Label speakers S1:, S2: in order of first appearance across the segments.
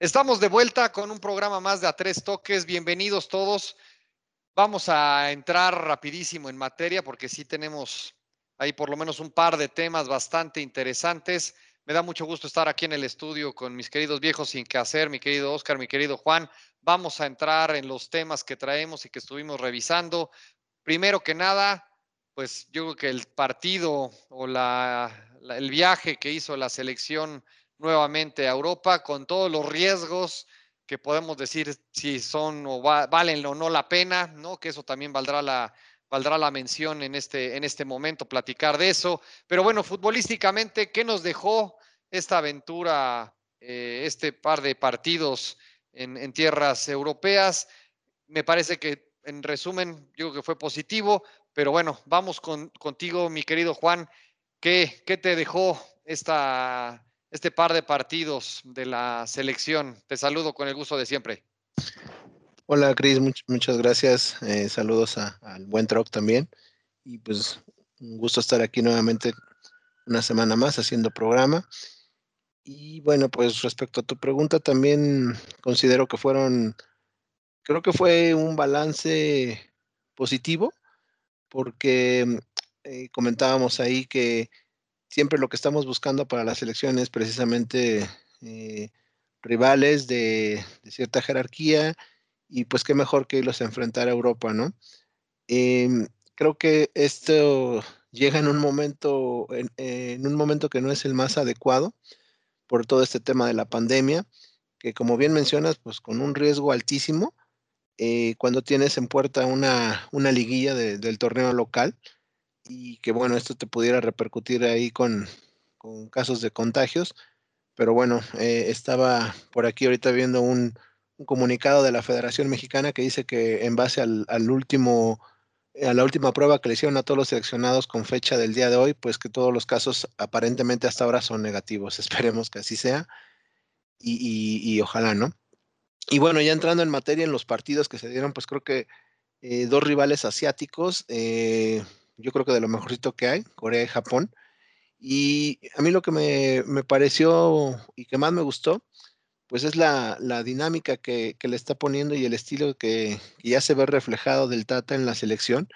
S1: Estamos de vuelta con un programa más de A Tres Toques. Bienvenidos todos. Vamos a entrar rapidísimo en materia porque sí tenemos ahí por lo menos un par de temas bastante interesantes. Me da mucho gusto estar aquí en el estudio con mis queridos viejos sin que hacer, mi querido Oscar, mi querido Juan. Vamos a entrar en los temas que traemos y que estuvimos revisando. Primero que nada, pues yo creo que el partido o la, el viaje que hizo la selección nuevamente a Europa con todos los riesgos que podemos decir si son o va, valen o no la pena, ¿no? Que eso también valdrá la, valdrá la mención en este, en este momento, platicar de eso. Pero bueno, futbolísticamente, ¿qué nos dejó esta aventura, eh, este par de partidos en, tierras europeas? Me parece que, en resumen, creo que fue positivo, pero bueno, vamos con, contigo, mi querido Juan. ¿Qué, qué te dejó esta, este par de partidos de la selección? Te saludo con el gusto de siempre.
S2: Hola, Cris, much, muchas gracias. Eh, saludos a, al buen Troc también. Y pues un gusto estar aquí nuevamente una semana más haciendo programa. Y bueno, pues respecto a tu pregunta, también considero que fueron, creo que fue un balance positivo, porque eh, comentábamos ahí que siempre lo que estamos buscando para la selección es precisamente eh, rivales de, de cierta jerarquía y pues qué mejor que irlos a enfrentar a Europa, ¿no? Eh, creo que esto llega en un momento, en, un momento que no es el más adecuado por todo este tema de la pandemia, que como bien mencionas, pues con un riesgo altísimo, eh, cuando tienes en puerta una, una liguilla de, del torneo local y que bueno, esto te pudiera repercutir ahí con, con casos de contagios, pero bueno, eh, estaba por aquí ahorita viendo un, un comunicado de la Federación Mexicana que dice que en base al, último, a la última prueba que le hicieron a todos los seleccionados con fecha del día de hoy, pues que todos los casos aparentemente hasta ahora son negativos. Esperemos que así sea y ojalá, ¿no? Y bueno, ya entrando en materia en los partidos que se dieron, pues creo que eh, dos rivales asiáticos, eh, yo creo que de lo mejorcito que hay, Corea y Japón. Y a mí lo que me, me pareció y que más me gustó, pues es la, la dinámica que, que, le está poniendo y el estilo que, que, ya se ve reflejado del Tata en la selección,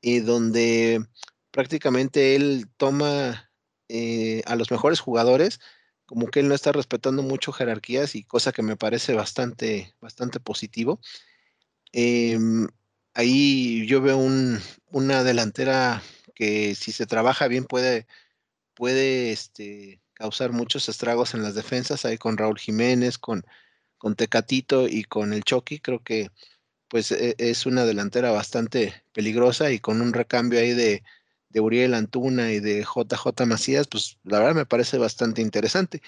S2: y donde prácticamente él toma eh, a los mejores jugadores, como que él no está respetando mucho jerarquías y cosa que me parece bastante, bastante positivo. Eh, ahí yo veo un, una delantera que si se trabaja bien puede, puede este, causar muchos estragos en las defensas, ahí con Raúl Jiménez, con, con Tecatito y con el Chucky, creo que pues e, es una delantera bastante peligrosa y con un recambio ahí de, de Uriel Antuna y de JJ Macías, pues la verdad me parece bastante interesante.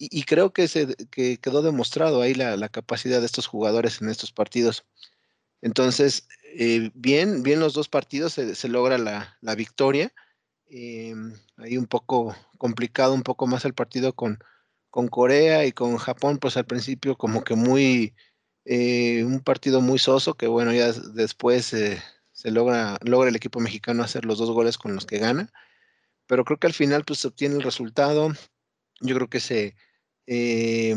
S2: Y, creo que, se, que quedó demostrado ahí la, la, capacidad de estos jugadores en estos partidos. Entonces, eh, bien, bien los dos partidos se, se logra la, la victoria. Eh, ahí un poco complicado, un poco más el partido con, con Corea y con Japón, pues al principio como que muy, eh, un partido muy soso, que bueno, ya después se logra, logra el equipo mexicano hacer los dos goles con los que gana, pero creo que al final pues se obtiene el resultado, yo creo que se eh,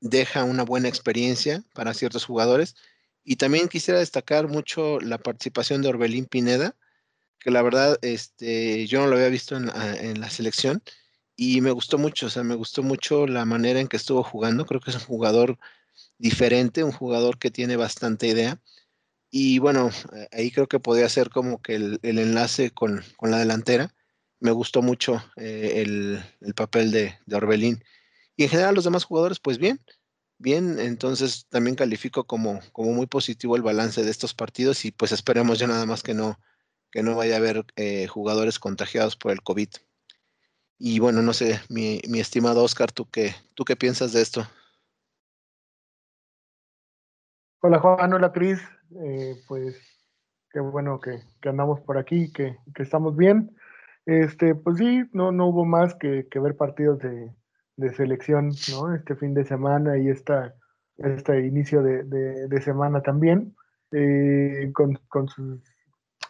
S2: deja una buena experiencia para ciertos jugadores, y también quisiera destacar mucho la participación de Orbelín Pineda, que la verdad este, yo no lo había visto en, en, la selección y me gustó mucho, o sea, me gustó mucho la manera en que estuvo jugando, creo que es un jugador diferente, un jugador que tiene bastante idea y bueno, ahí creo que podría ser como que el, el enlace con, con, la delantera, me gustó mucho eh, el, el, papel de, de Orbelín y en general los demás jugadores pues bien, bien, entonces también califico como, como muy positivo el balance de estos partidos y pues esperemos ya nada más que no que no vaya a haber eh, jugadores contagiados por el COVID. Y bueno, no sé, mi, estimado Oscar, ¿tú qué, ¿tú qué piensas de esto?
S3: Hola Juan, hola Cris, eh, pues qué bueno que, andamos por aquí, que, que estamos bien. Este, pues sí, no, no hubo más que, ver partidos de, de, selección, ¿no? Este fin de semana y esta, este inicio de, de, semana también. eh, con, sus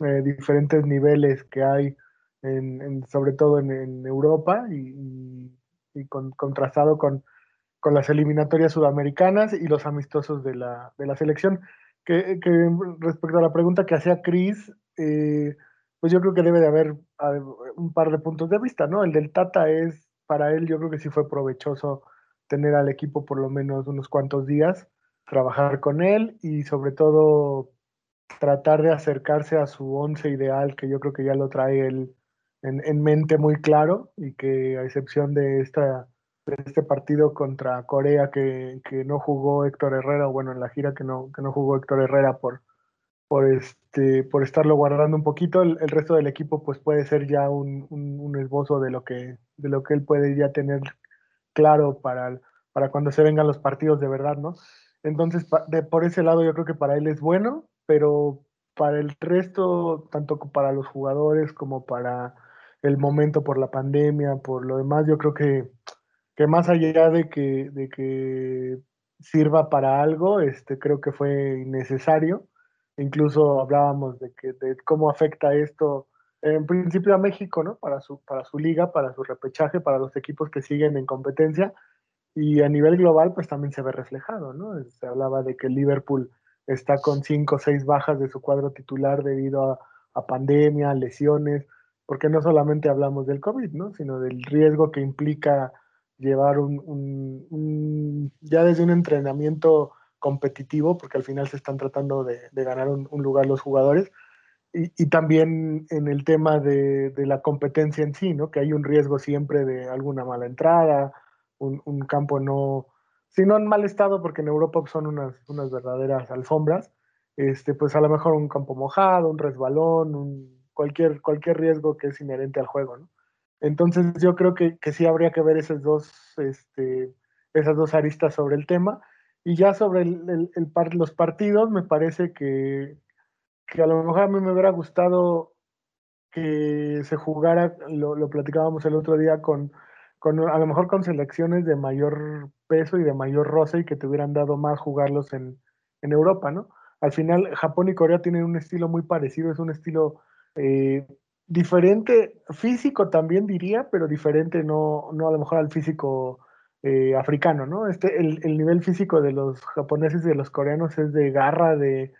S3: eh, diferentes niveles que hay, en, sobre todo en, Europa y, contrastado con, con, las eliminatorias sudamericanas y los amistosos de la, de la selección. Que, respecto a la pregunta que hacía Cris, eh, pues yo creo que debe de haber un par de puntos de vista, ¿no? El del Tata es, para él yo creo que sí fue provechoso tener al equipo por lo menos unos cuantos días, trabajar con él y sobre todo tratar de acercarse a su once ideal, que yo creo que ya lo trae él en, mente muy claro y que a excepción de, esta, de este partido contra Corea que, que, no jugó Héctor Herrera, bueno, en la gira que no, que no jugó Héctor Herrera por, por, este, por estarlo guardando un poquito, el, resto del equipo pues puede ser ya un, un, esbozo de lo, que, de lo que él puede ya tener claro para, para cuando se vengan los partidos de verdad, ¿no? Entonces, de, por ese lado yo creo que para él es bueno, pero para el resto, tanto para los jugadores como para el momento por la pandemia, por lo demás, yo creo que, que más allá de que, de que sirva para algo, este, creo que fue innecesario. Incluso hablábamos de, que, de cómo afecta esto en principio a México, ¿no? Para su, para su liga, para su repechaje, para los equipos que siguen en competencia. Y a nivel global, pues también se ve reflejado, ¿no? Se hablaba de que Liverpool está con cinco o seis bajas de su cuadro titular debido a, pandemia, lesiones porque no solamente hablamos del COVID, ¿no? sino del riesgo que implica llevar un, ya desde un entrenamiento competitivo, porque al final se están tratando de, ganar un, lugar los jugadores, y, también en el tema de, la competencia en sí, ¿no? que hay un riesgo siempre de alguna mala entrada, un, campo no, si no en mal estado, porque en Europa son unas, unas verdaderas alfombras, este, pues a lo mejor un campo mojado, un resbalón, cualquier, cualquier riesgo que es inherente al juego. Entonces yo creo que, que sí habría que ver esas dos, este, esas dos aristas sobre el tema. Y ya sobre el, el, los partidos, me parece que, que, a lo mejor a mí me hubiera gustado que se jugara, lo platicábamos el otro día, con, con, a lo mejor con selecciones de mayor peso y de mayor roce y que te hubieran dado más jugarlos en, en Europa, ¿no? Al final, Japón y Corea tienen un estilo muy parecido, es un estilo eh, diferente, físico también diría, pero diferente no, no a lo mejor al físico eh, africano, ¿no? Este, el, el, nivel físico de los japoneses y de los coreanos es de garra, de,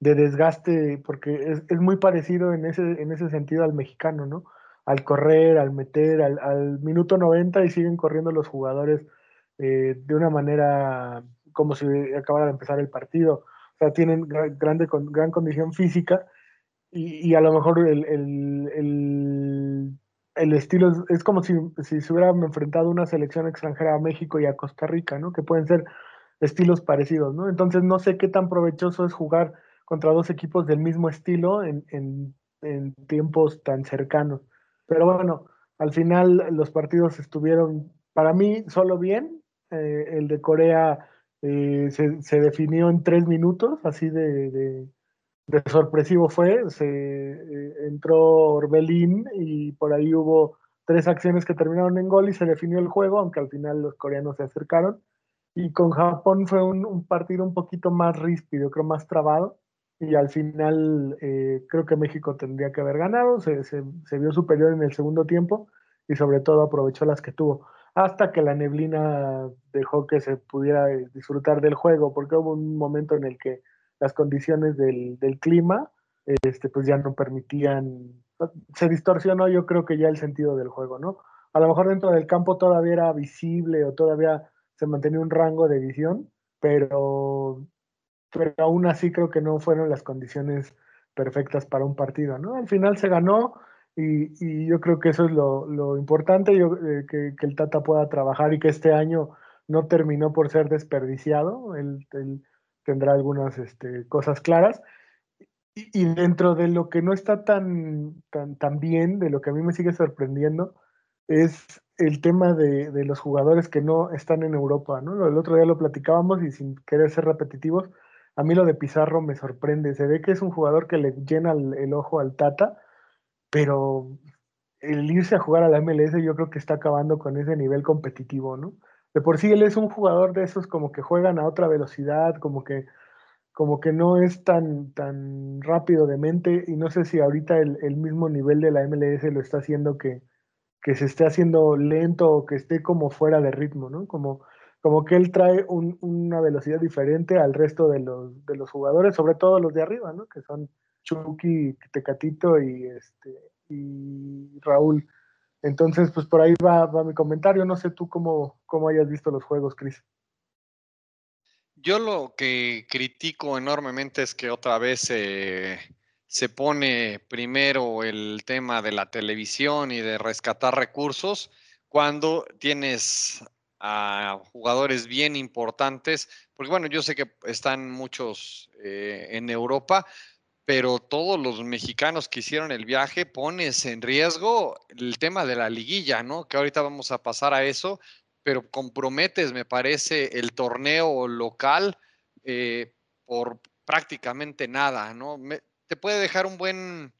S3: de desgaste, porque es, es, muy parecido en ese, en ese sentido al mexicano, ¿no? Al correr, al meter, al, minuto 90 y siguen corriendo los jugadores eh, de una manera como si acabara de empezar el partido. O sea, tienen grande, gran condición física y, a lo mejor el, estilo es, como si, se hubieran enfrentado una selección extranjera a México y a Costa Rica, ¿no? Que pueden ser estilos parecidos, ¿no? Entonces no sé qué tan provechoso es jugar contra dos equipos del mismo estilo en, tiempos tan cercanos. Pero bueno, al final los partidos estuvieron, para mí, solo bien. Eh, el de Corea eh, se, definió en tres minutos, así de de sorpresivo fue, se eh, entró Orbelín y por ahí hubo tres acciones que terminaron en gol y se definió el juego, aunque al final los coreanos se acercaron. Y con Japón fue un, partido un poquito más ríspido, creo más trabado. Y al final eh, creo que México tendría que haber ganado, se, se, se, vio superior en el segundo tiempo y sobre todo aprovechó las que tuvo. Hasta que la neblina dejó que se pudiera eh, disfrutar del juego, porque hubo un momento en el que las condiciones del, clima, este, pues ya no permitían, se distorsionó yo creo que ya el sentido del juego, ¿no? A lo mejor dentro del campo todavía era visible o todavía se mantenía un rango de visión, pero, pero aún así creo que no fueron las condiciones perfectas para un partido, ¿no? Al final se ganó y, yo creo que eso es lo, importante, yo, eh, que, el Tata pueda trabajar y que este año no terminó por ser desperdiciado. El, tendrá algunas este, cosas claras. Y, dentro de lo que no está tan, tan, bien, de lo que a mí me sigue sorprendiendo, es el tema de, de, los jugadores que no están en Europa, ¿no? El otro día lo platicábamos y sin querer ser repetitivos, a mí lo de Pizarro me sorprende. Se ve que es un jugador que le llena el, ojo al Tata, pero el irse a jugar a la MLS yo creo que está acabando con ese nivel competitivo, ¿no? de por sí él es un jugador de esos como que juegan a otra velocidad, como que, como que no es tan, tan rápido de mente y no sé si ahorita el, el mismo nivel de la MLS lo está haciendo que, que se esté haciendo lento o que esté como fuera de ritmo, ¿no? Como, como que él trae una velocidad diferente al resto de los, jugadores, sobre todo los de arriba, ¿no? Que son Chucky, Tecatito y, este, Raúl. Entonces, pues por ahí va, mi comentario. No sé tú cómo, hayas visto los juegos, Cris.
S1: Yo lo que critico enormemente es que otra vez se pone primero el tema de la televisión y de rescatar recursos cuando tienes a jugadores bien importantes, porque bueno, yo sé que están muchos eh, en Europa, pero todos los mexicanos que hicieron el viaje pones en riesgo el tema de la liguilla, ¿no? Que ahorita vamos a pasar a eso, pero comprometes, me parece, el torneo local eh, por prácticamente nada, ¿no? te puede dejar un buen,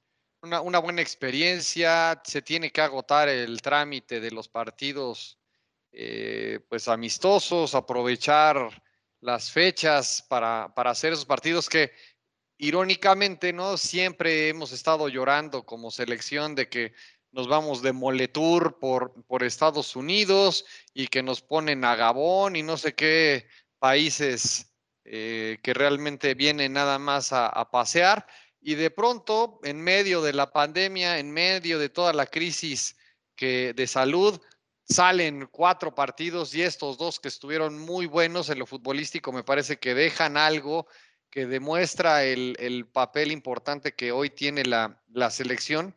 S1: una, buena experiencia, se tiene que agotar el trámite de los partidos eh, pues amistosos, aprovechar las fechas para, para, hacer esos partidos que irónicamente, ¿no? Siempre hemos estado llorando como selección de que nos vamos de moletour por, por Estados Unidos y que nos ponen a Gabón y no sé qué países eh, que realmente vienen nada más a pasear y de pronto, en medio de la pandemia, en medio de toda la crisis que, de salud, salen cuatro partidos y estos dos que estuvieron muy buenos en lo futbolístico me parece que dejan algo que demuestra el, papel importante que hoy tiene la, selección.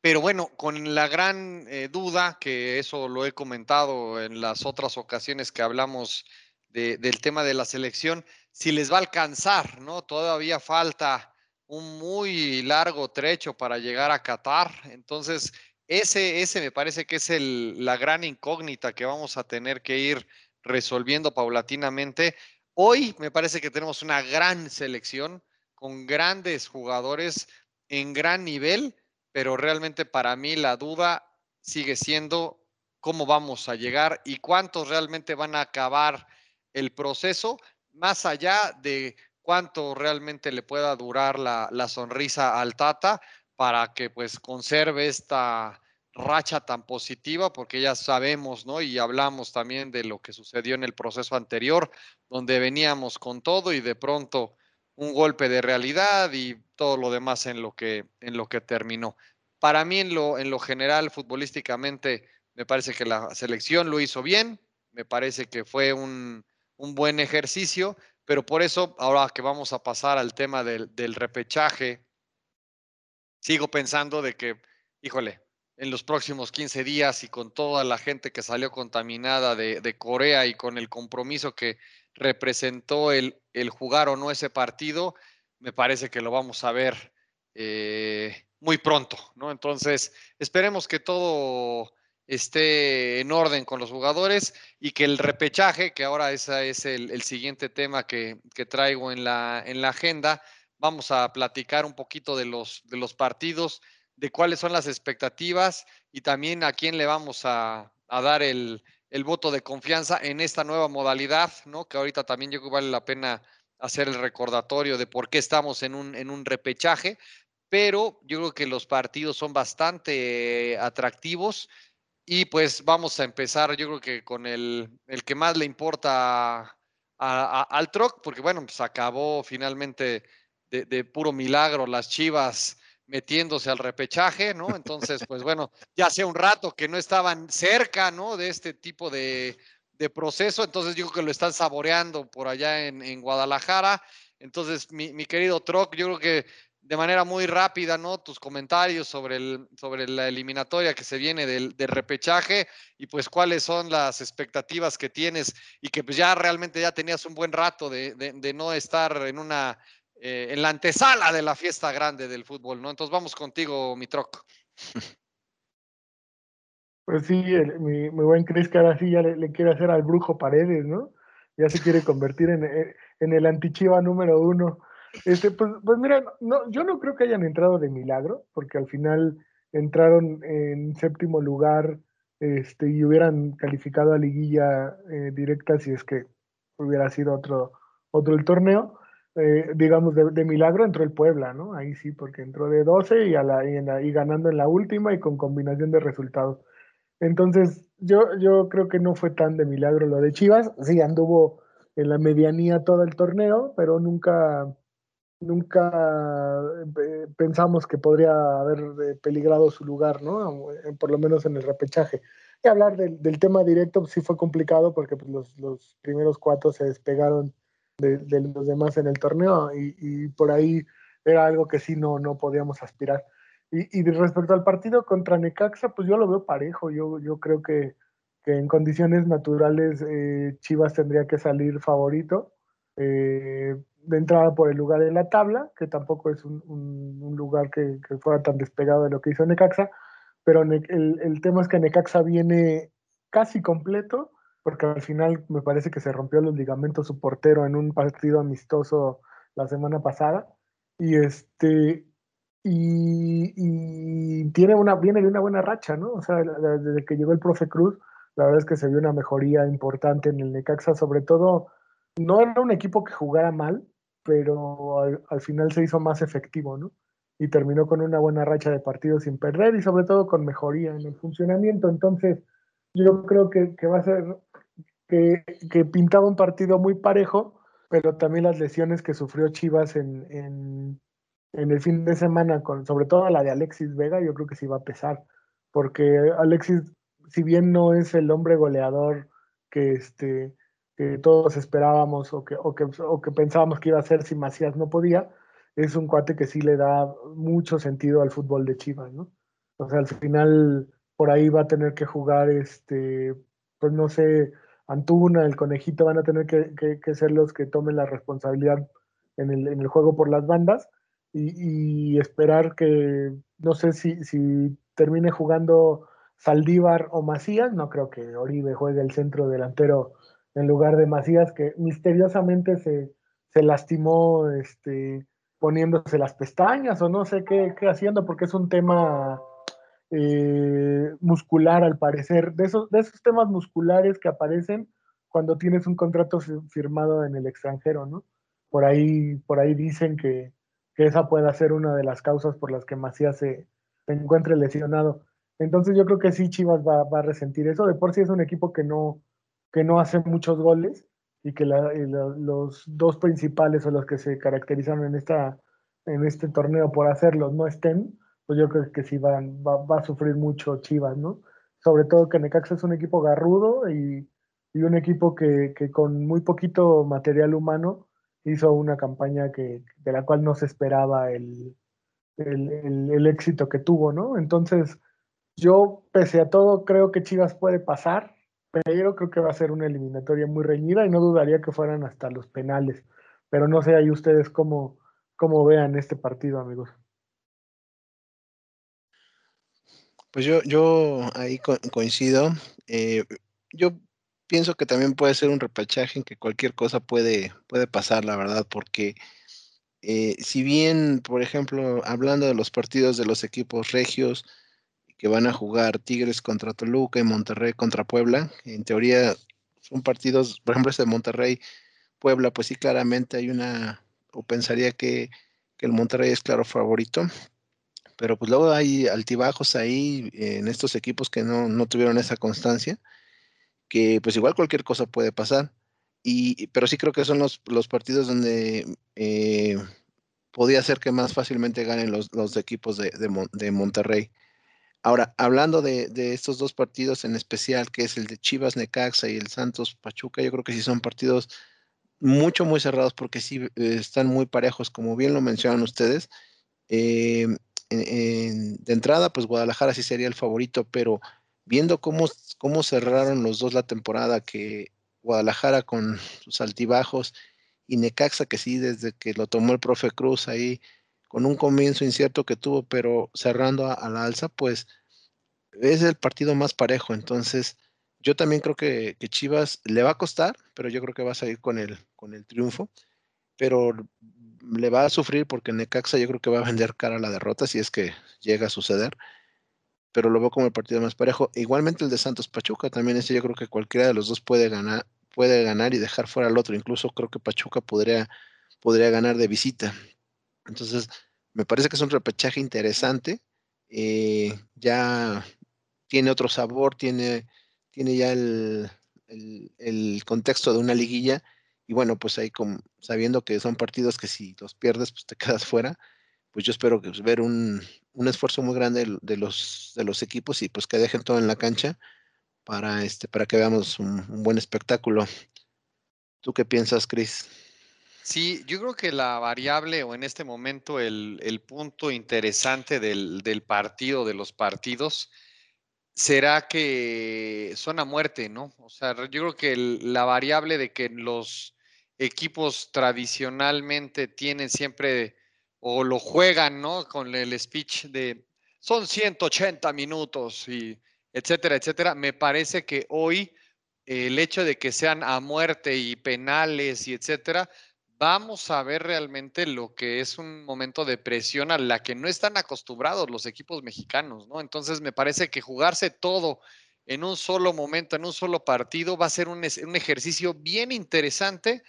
S1: Pero bueno, con la gran eh, duda, que eso lo he comentado en las otras ocasiones que hablamos del tema de la selección, si les va a alcanzar, ¿no? Todavía falta un muy largo trecho para llegar a Qatar. Entonces, ese, ese me parece que es el, la gran incógnita que vamos a tener que ir resolviendo paulatinamente. Hoy me parece que tenemos una gran selección con grandes jugadores en gran nivel, pero realmente para mí la duda sigue siendo cómo vamos a llegar y cuántos realmente van a acabar el proceso más allá de cuánto realmente le pueda durar la, sonrisa al Tata para que pues conserve esta racha tan positiva, porque ya sabemos, ¿no? Y hablamos también de lo que sucedió en el proceso anterior, donde veníamos con todo y de pronto un golpe de realidad y todo lo demás en lo que, en lo que terminó. Para mí, en lo, en lo general, futbolísticamente, me parece que la selección lo hizo bien, me parece que fue un, un buen ejercicio, pero por eso, ahora que vamos a pasar al tema del, repechaje, sigo pensando de que, híjole, en los próximos 15 días y con toda la gente que salió contaminada de, Corea y con el compromiso que representó el, jugar o no ese partido, me parece que lo vamos a ver eh, muy pronto, ¿no? Entonces, esperemos que todo esté en orden con los jugadores y que el repechaje, que ahora ese es el, siguiente tema que, traigo en la agenda, vamos a platicar un poquito de los, de los partidos, de cuáles son las expectativas y también a quién le vamos a, dar el, voto de confianza en esta nueva modalidad, ¿no? Que ahorita también yo creo que vale la pena hacer el recordatorio de por qué estamos en un, en un repechaje, pero yo creo que los partidos son bastante atractivos y pues vamos a empezar, yo creo que con el, el que más le importa al Troc, porque bueno, pues acabó finalmente de, puro milagro las Chivas metiéndose al repechaje, ¿no? Entonces, pues bueno, ya hace un rato que no estaban cerca, ¿no? De este tipo de, proceso, entonces yo creo que lo están saboreando por allá en, en Guadalajara. Entonces, mi, mi, querido Troc, yo creo que de manera muy rápida, ¿no? Tus comentarios sobre, el, sobre la eliminatoria que se viene del, repechaje y pues cuáles son las expectativas que tienes y que pues ya realmente ya tenías un buen rato de, no estar en una, eh, en la antesala de la fiesta grande del fútbol, ¿no? Entonces vamos contigo, mi troc.
S3: Pues sí, mi, buen Cris, que ahora sí ya le, quiere hacer al brujo Paredes, ¿no? Ya se quiere convertir en, en el antichiva número uno. Este, pues, pues mira, no, yo no creo que hayan entrado de milagro, porque al final entraron en séptimo lugar este, y hubieran calificado a liguilla eh, directa si es que hubiera sido otro, otro el torneo. Eh, digamos, de, milagro entró el Puebla, ¿no? Ahí sí, porque entró de 12 y, a la, y, ganando en la última y con combinación de resultados. Entonces, yo, yo creo que no fue tan de milagro lo de Chivas. Sí, anduvo en la medianía todo el torneo, pero nunca, nunca eh, pensamos que podría haber eh, peligrado su lugar, ¿no? Por lo menos en el repechaje. Y hablar del, tema directo sí fue complicado porque pues, los, los primeros cuatro se despegaron de, los demás en el torneo y, por ahí era algo que sí no, no podíamos aspirar. Y, respecto al partido contra Necaxa, pues yo lo veo parejo, yo, yo creo que, que en condiciones naturales eh, Chivas tendría que salir favorito, eh, de entrada por el lugar de la tabla, que tampoco es un, un, lugar que, fuera tan despegado de lo que hizo Necaxa, pero el, el tema es que Necaxa viene casi completo porque al final me parece que se rompió los ligamentos su portero en un partido amistoso la semana pasada. Y este y, tiene una, viene de una buena racha, ¿no? O sea, desde que llegó el profe Cruz, la verdad es que se vio una mejoría importante en el Necaxa, sobre todo, no era un equipo que jugara mal, pero al, al final se hizo más efectivo, ¿no? Y terminó con una buena racha de partidos sin perder y sobre todo con mejoría en el funcionamiento. Entonces, yo creo que va a ser que, pintaba un partido muy parejo, pero también las lesiones que sufrió Chivas en, en, el fin de semana, sobre todo la de Alexis Vega, yo creo que sí va a pesar, porque Alexis, si bien no es el hombre goleador que, este, que todos esperábamos o que, o, que, o que pensábamos que iba a ser si Macías no podía, es un cuate que sí le da mucho sentido al fútbol de Chivas, ¿no? O sea, al final por ahí va a tener que jugar, este, pues no sé, Antuna, el conejito van a tener que, ser los que tomen la responsabilidad en el, juego por las bandas y, esperar que, no sé si, termine jugando Saldívar o Macías, no creo que Oribe juegue el centro delantero en lugar de Macías, que misteriosamente se, lastimó este, poniéndose las pestañas o no sé qué, qué haciendo, porque es un tema eh, muscular al parecer, de esos, de esos temas musculares que aparecen cuando tienes un contrato firmado en el extranjero, ¿no? Por ahí, por ahí dicen que, esa puede ser una de las causas por las que Macías se, encuentre lesionado. Entonces yo creo que sí Chivas va, a resentir eso. De por sí es un equipo que no, que no hace muchos goles y que los dos principales o los que se caracterizaron en, esta, en este torneo por hacerlos no estén, pues yo creo que sí van, va, a sufrir mucho Chivas, ¿no? Sobre todo que Necaxa es un equipo garrudo y, un equipo que, con muy poquito material humano hizo una campaña que, de la cual no se esperaba el, el, éxito que tuvo, ¿no? Entonces, yo, pese a todo, creo que Chivas puede pasar, pero creo que va a ser una eliminatoria muy reñida y no dudaría que fueran hasta los penales. Pero no sé ahí ustedes cómo, cómo vean este partido, amigos.
S2: Pues yo, yo ahí coincido. Eh, yo pienso que también puede ser un repechaje en que cualquier cosa puede, puede pasar, la verdad, porque eh, si bien, por ejemplo, hablando de los partidos de los equipos regios que van a jugar Tigres contra Toluca y Monterrey contra Puebla, en teoría son partidos, por ejemplo, este de Monterrey, Puebla, pues sí, claramente hay una, o pensaría que, que el Monterrey es claro favorito, pero pues luego hay altibajos ahí en estos equipos que no, tuvieron esa constancia, que pues igual cualquier cosa puede pasar. Y, pero sí creo que son los, partidos donde eh, podía ser que más fácilmente ganen los, equipos de, de, Monterrey. Ahora, hablando de, estos dos partidos en especial, que es el de Chivas Necaxa y el Santos Pachuca, yo creo que sí son partidos mucho, muy cerrados porque sí eh, están muy parejos, como bien lo mencionan ustedes. Eh, de entrada, pues Guadalajara sí sería el favorito, pero viendo cómo, cómo cerraron los dos la temporada, que Guadalajara con sus altibajos y Necaxa que sí, desde que lo tomó el profe Cruz ahí, con un comienzo incierto que tuvo, pero cerrando a, la alza, pues es el partido más parejo. Entonces, yo también creo que, que, Chivas le va a costar, pero yo creo que va a salir con el, con el triunfo. Pero le va a sufrir porque Necaxa yo creo que va a vender cara a la derrota si es que llega a suceder. Pero lo veo como el partido más parejo. Igualmente el de Santos Pachuca también ese yo creo que cualquiera de los dos puede ganar, puede ganar y dejar fuera al otro. Incluso creo que Pachuca podría, podría ganar de visita. Entonces, me parece que es un repechaje interesante. Eh, ya tiene otro sabor, tiene, tiene ya el, el, contexto de una liguilla. Y bueno, pues ahí como, sabiendo que son partidos que si los pierdes, pues te quedas fuera, pues yo espero que, pues, ver un, un, esfuerzo muy grande de los, de los equipos y pues que dejen todo en la cancha para, este, para que veamos un, buen espectáculo. ¿Tú qué piensas, Cris?
S1: Sí, yo creo que la variable o en este momento el, el punto interesante del, del, partido, de los partidos, será que son a muerte, ¿no? O sea, yo creo que la variable de que los equipos tradicionalmente tienen siempre o lo juegan, ¿no? Con el speech de son 180 minutos y etcétera, etcétera. Me parece que hoy el hecho de que sean a muerte y penales y etcétera, vamos a ver realmente lo que es un momento de presión a la que no están acostumbrados los equipos mexicanos, ¿no? Entonces me parece que jugarse todo en un solo momento, en un solo partido, va a ser un, un ejercicio bien interesante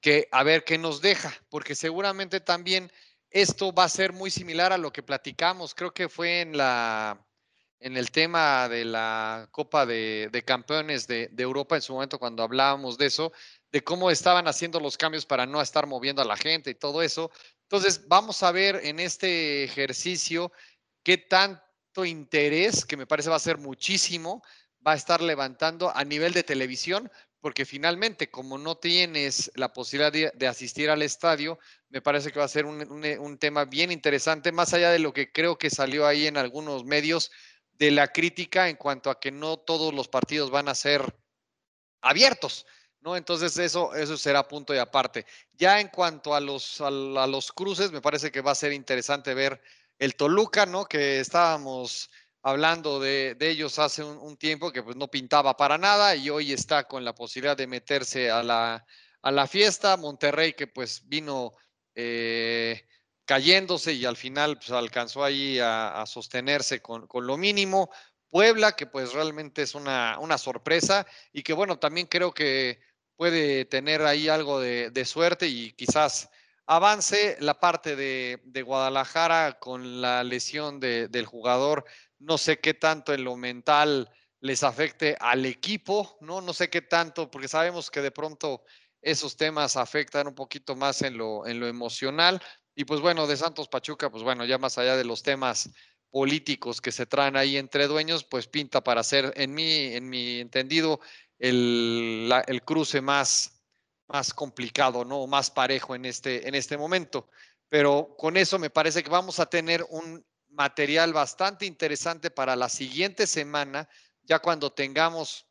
S1: que a ver qué nos deja, porque seguramente también esto va a ser muy similar a lo que platicamos, creo que fue en la en el tema de la Copa de, Campeones de, Europa en su momento cuando hablábamos de eso, de cómo estaban haciendo los cambios para no estar moviendo a la gente y todo eso. Entonces, vamos a ver en este ejercicio qué tanto interés, que me parece va a ser muchísimo, va a estar levantando a nivel de televisión, porque finalmente, como no tienes la posibilidad de, asistir al estadio, me parece que va a ser un tema bien interesante, más allá de lo que creo que salió ahí en algunos medios de la crítica en cuanto a que no todos los partidos van a ser abiertos, ¿no? Entonces eso, eso será punto y aparte. Ya en cuanto a los, a, los cruces, me parece que va a ser interesante ver el Toluca, ¿no? Que estábamos hablando de, ellos hace un, tiempo que pues no pintaba para nada y hoy está con la posibilidad de meterse a la, a la fiesta. Monterrey que pues vino eh, cayéndose y al final pues, alcanzó ahí a, sostenerse con, lo mínimo. Puebla, que pues realmente es una, una, sorpresa y que bueno, también creo que puede tener ahí algo de, suerte y quizás avance la parte de, Guadalajara con la lesión del jugador. No sé qué tanto en lo mental les afecte al equipo, ¿no? No sé qué tanto, porque sabemos que de pronto esos temas afectan un poquito más en lo, en lo emocional, y pues bueno, de Santos Pachuca, pues bueno, ya más allá de los temas políticos que se traen ahí entre dueños, pues pinta para ser, en mi, en mi entendido, el, el cruce más, más complicado, ¿no? Más parejo en este, en este momento. Pero con eso me parece que vamos a tener un material bastante interesante para la siguiente semana, ya cuando tengamos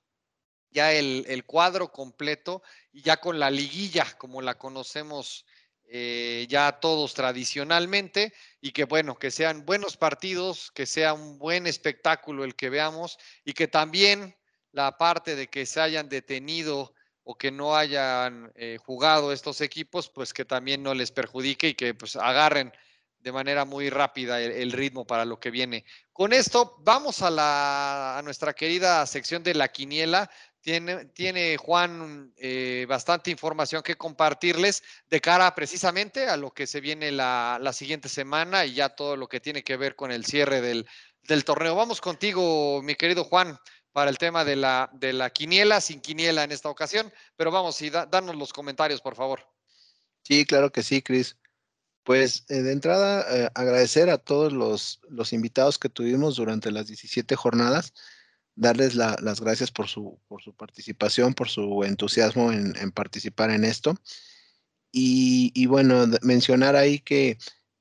S1: ya el, el cuadro completo y ya con la liguilla, como la conocemos eh, ya todos tradicionalmente y que bueno, que sean buenos partidos, que sea un buen espectáculo el que veamos y que también la parte de que se hayan detenido o que no hayan eh, jugado estos equipos, pues que también no les perjudique y que pues agarren de manera muy rápida el, ritmo para lo que viene. Con esto vamos a, la, a nuestra querida sección de la quiniela. Tiene, tiene Juan eh, bastante información que compartirles de cara precisamente a lo que se viene la, siguiente semana y ya todo lo que tiene que ver con el cierre del, torneo. Vamos contigo, mi querido Juan, para el tema de la, de la quiniela, sin quiniela en esta ocasión, pero vamos, y danos los comentarios, por favor.
S2: Sí, claro que sí, Cris. Pues eh, de entrada, eh, agradecer a todos los, los invitados que tuvimos durante las 17 jornadas darles las gracias por su, por su participación, por su entusiasmo en, participar en esto. Y, bueno, mencionar ahí que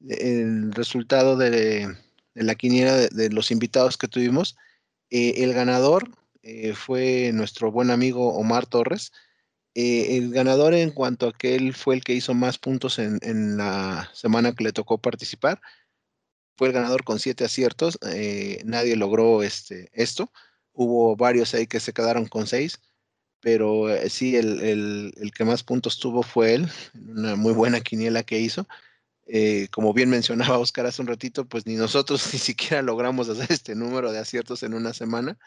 S2: el resultado de, la quiniela de, los invitados que tuvimos, eh, el ganador eh, fue nuestro buen amigo Omar Torres. Eh, el ganador en cuanto a que él fue el que hizo más puntos en, la semana que le tocó participar, fue el ganador con siete aciertos. nadie logró este, esto. Hubo varios ahí que se quedaron con seis, pero sí, el, que más puntos tuvo fue él, una muy buena quiniela que hizo. Eh, como bien mencionaba Oscar hace un ratito, pues ni nosotros ni siquiera logramos hacer este número de aciertos en una semana.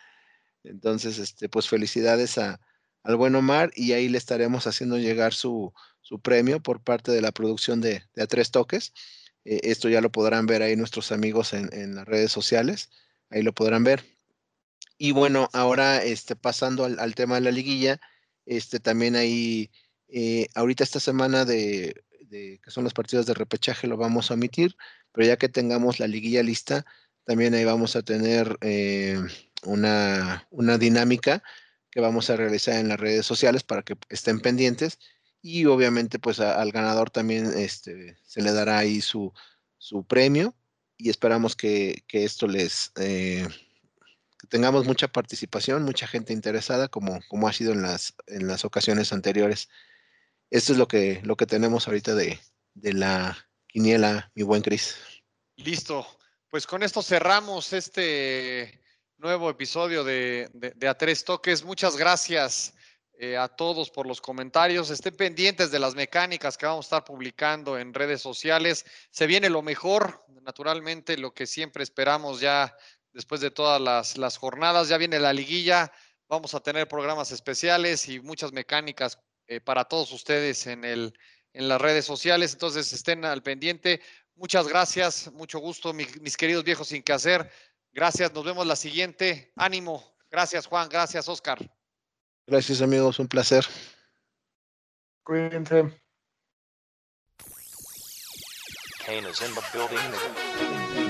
S2: Entonces, este, pues felicidades a, al buen Omar y ahí le estaremos haciendo llegar su, premio por parte de la producción de, A Tres Toques. Eh, esto ya lo podrán ver ahí nuestros amigos en, las redes sociales, ahí lo podrán ver. Y bueno, ahora este, pasando al, tema de la liguilla, este, también ahí, eh, ahorita esta semana de, que son los partidos de repechaje lo vamos a omitir, pero ya que tengamos la liguilla lista, también ahí vamos a tener eh, una, una dinámica que vamos a realizar en las redes sociales para que estén pendientes y obviamente pues al ganador también este, se le dará ahí su, su premio y esperamos que, esto les eh, que tengamos mucha participación, mucha gente interesada como, como ha sido en las, en las ocasiones anteriores. Esto es lo que, lo que tenemos ahorita de, de la quiniela, mi buen Cris.
S1: Listo. Pues con esto cerramos este nuevo episodio de, A Tres Toques. Muchas gracias eh, a todos por los comentarios. Estén pendientes de las mecánicas que vamos a estar publicando en redes sociales. Se viene lo mejor, naturalmente, lo que siempre esperamos ya después de todas las, jornadas. Ya viene la liguilla. Vamos a tener programas especiales y muchas mecánicas eh, para todos ustedes en, el, en las redes sociales. Entonces estén al pendiente. Muchas gracias, mucho gusto, mis queridos viejos sin que hacer. Gracias, nos vemos la siguiente. Ánimo. Gracias, Juan. Gracias, Oscar.
S2: Gracias, amigos. Un placer.
S3: Cuídense.
S4: Kane is in the building.